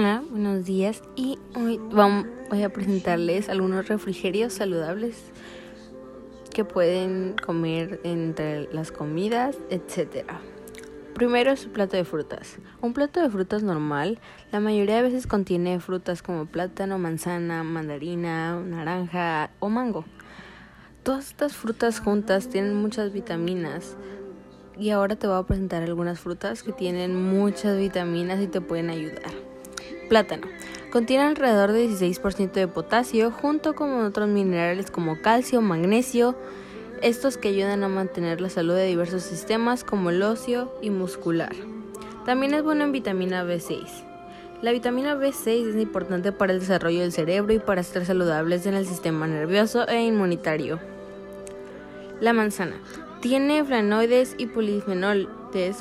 Hola, buenos días y hoy vamos, voy a presentarles algunos refrigerios saludables que pueden comer entre las comidas, etc. Primero es su plato de frutas. Un plato de frutas normal, la mayoría de veces contiene frutas como plátano, manzana, mandarina, naranja o mango. Todas estas frutas juntas tienen muchas vitaminas y ahora te voy a presentar algunas frutas que tienen muchas vitaminas y te pueden ayudar. Plátano. Contiene alrededor de 16% de potasio junto con otros minerales como calcio, magnesio, estos que ayudan a mantener la salud de diversos sistemas como el óseo y muscular. También es bueno en vitamina B6. La vitamina B6 es importante para el desarrollo del cerebro y para estar saludables en el sistema nervioso e inmunitario. La manzana. Tiene flavonoides y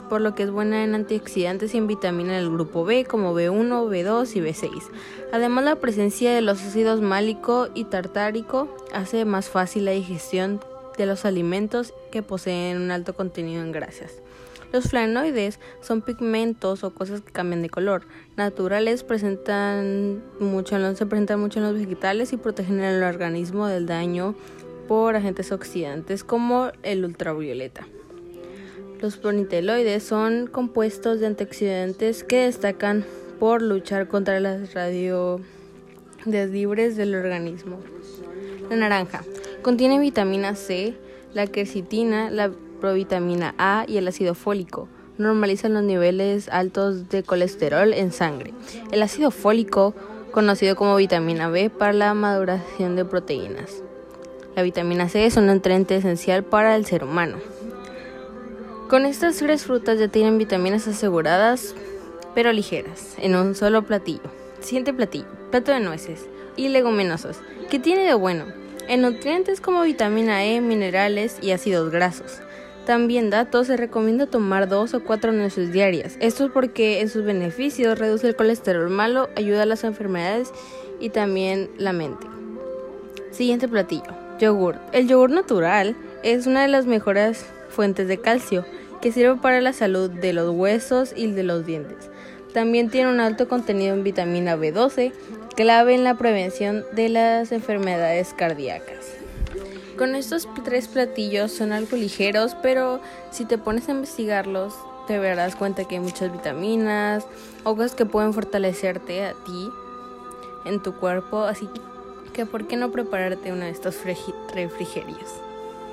por lo que es buena en antioxidantes y en vitamina del grupo B como B1, B2 y B6. Además, la presencia de los ácidos málico y tartárico hace más fácil la digestión de los alimentos que poseen un alto contenido en grasas. Los flavonoides son pigmentos o cosas que cambian de color. Naturales presentan mucho se presentan mucho en los vegetales y protegen el organismo del daño por agentes oxidantes como el ultravioleta. Los planiteloides son compuestos de antioxidantes que destacan por luchar contra las radiodeslibres del organismo. La naranja contiene vitamina C, la quercitina, la provitamina A y el ácido fólico. Normalizan los niveles altos de colesterol en sangre. El ácido fólico, conocido como vitamina B, para la maduración de proteínas. La vitamina C es un nutriente esencial para el ser humano. Con estas tres frutas ya tienen vitaminas aseguradas, pero ligeras, en un solo platillo. Siguiente platillo, plato de nueces y leguminosas. ¿Qué tiene de bueno? En nutrientes como vitamina E, minerales y ácidos grasos. También datos, se recomienda tomar dos o cuatro nueces diarias. Esto es porque en sus beneficios reduce el colesterol malo, ayuda a las enfermedades y también la mente. Siguiente platillo. Yogur. El yogur natural es una de las mejores fuentes de calcio que sirve para la salud de los huesos y de los dientes. También tiene un alto contenido en vitamina B12, clave en la prevención de las enfermedades cardíacas. Con estos tres platillos son algo ligeros, pero si te pones a investigarlos, te darás cuenta que hay muchas vitaminas o cosas que pueden fortalecerte a ti en tu cuerpo, así que ¿por qué no prepararte uno de estos refrigerios?